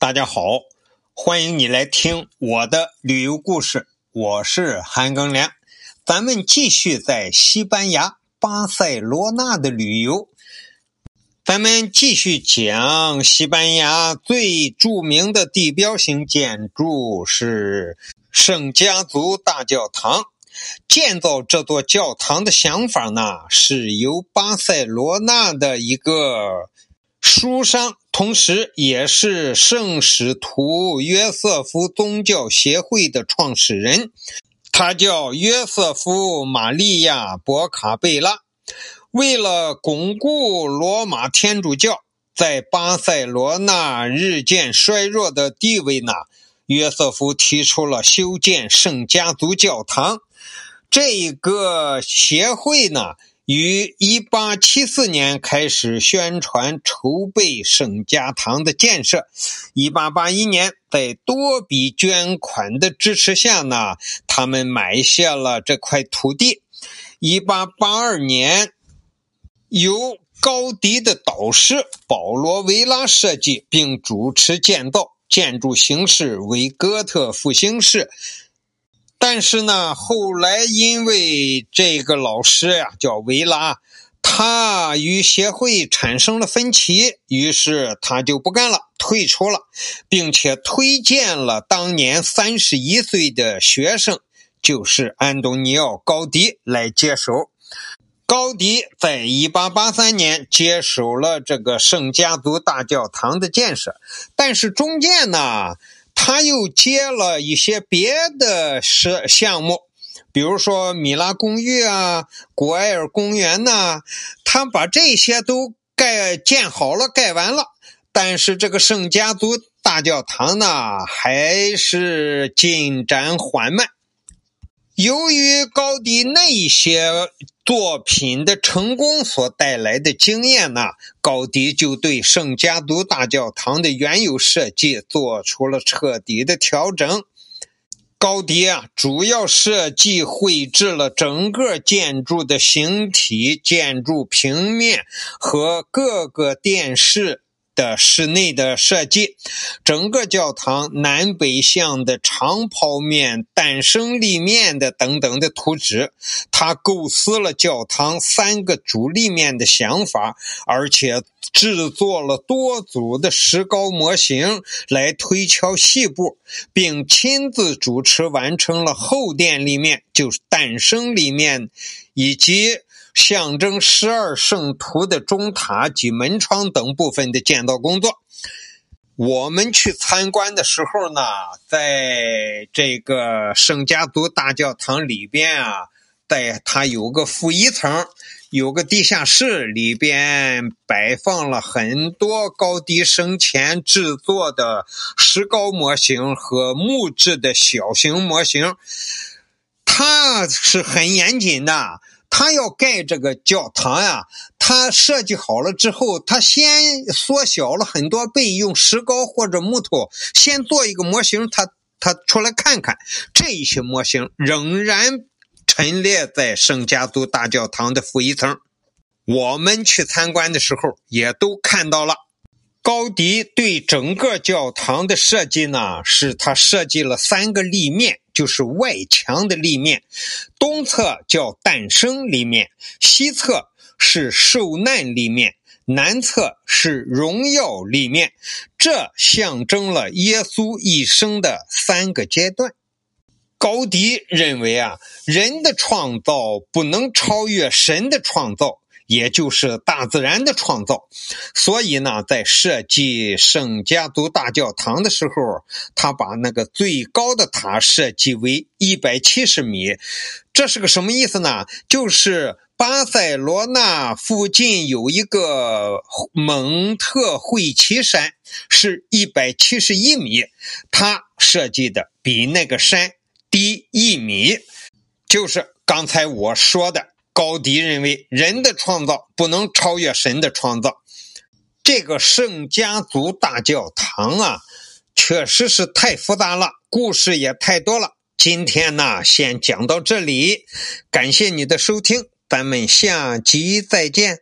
大家好，欢迎你来听我的旅游故事，我是韩庚良。咱们继续在西班牙巴塞罗那的旅游，咱们继续讲西班牙最著名的地标性建筑是圣家族大教堂。建造这座教堂的想法呢，是由巴塞罗那的一个。书商，同时也是圣使徒约瑟夫宗教协会的创始人，他叫约瑟夫·玛利亚·博卡贝拉。为了巩固罗马天主教在巴塞罗那日渐衰弱的地位呢，约瑟夫提出了修建圣家族教堂。这个协会呢。于1874年开始宣传筹备圣家堂的建设。1881年，在多笔捐款的支持下呢，他们买下了这块土地。1882年，由高迪的导师保罗·维拉设计并主持建造，建筑形式为哥特复兴式。但是呢，后来因为这个老师呀叫维拉，他与协会产生了分歧，于是他就不干了，退出了，并且推荐了当年三十一岁的学生，就是安东尼奥·高迪来接手。高迪在一八八三年接手了这个圣家族大教堂的建设，但是中间呢。他又接了一些别的设项目，比如说米拉公寓啊、古埃尔公园呐，他把这些都盖建好了、盖完了。但是这个圣家族大教堂呢，还是进展缓慢。由于高迪那一些。作品的成功所带来的经验呢，高迪就对圣家族大教堂的原有设计做出了彻底的调整。高迪啊，主要设计绘制了整个建筑的形体、建筑平面和各个殿室。的室内的设计，整个教堂南北向的长剖面、诞生立面的等等的图纸，他构思了教堂三个主立面的想法，而且制作了多组的石膏模型来推敲细部，并亲自主持完成了后殿立面，就是诞生立面，以及。象征十二圣徒的钟塔及门窗等部分的建造工作，我们去参观的时候呢，在这个圣家族大教堂里边啊，在它有个负一层，有个地下室，里边摆放了很多高迪生前制作的石膏模型和木质的小型模型，它是很严谨的。他要盖这个教堂呀，他设计好了之后，他先缩小了很多倍，用石膏或者木头先做一个模型，他他出来看看，这一些模型仍然陈列在圣家族大教堂的负一层。我们去参观的时候也都看到了。高迪对整个教堂的设计呢，是他设计了三个立面。就是外墙的立面，东侧叫诞生立面，西侧是受难立面，南侧是荣耀立面。这象征了耶稣一生的三个阶段。高迪认为啊，人的创造不能超越神的创造。也就是大自然的创造，所以呢，在设计圣家族大教堂的时候，他把那个最高的塔设计为一百七十米。这是个什么意思呢？就是巴塞罗那附近有一个蒙特惠奇山，是一百七十一米，他设计的比那个山低一米，就是刚才我说的。高迪认为，人的创造不能超越神的创造。这个圣家族大教堂啊，确实是太复杂了，故事也太多了。今天呢，先讲到这里，感谢你的收听，咱们下集再见。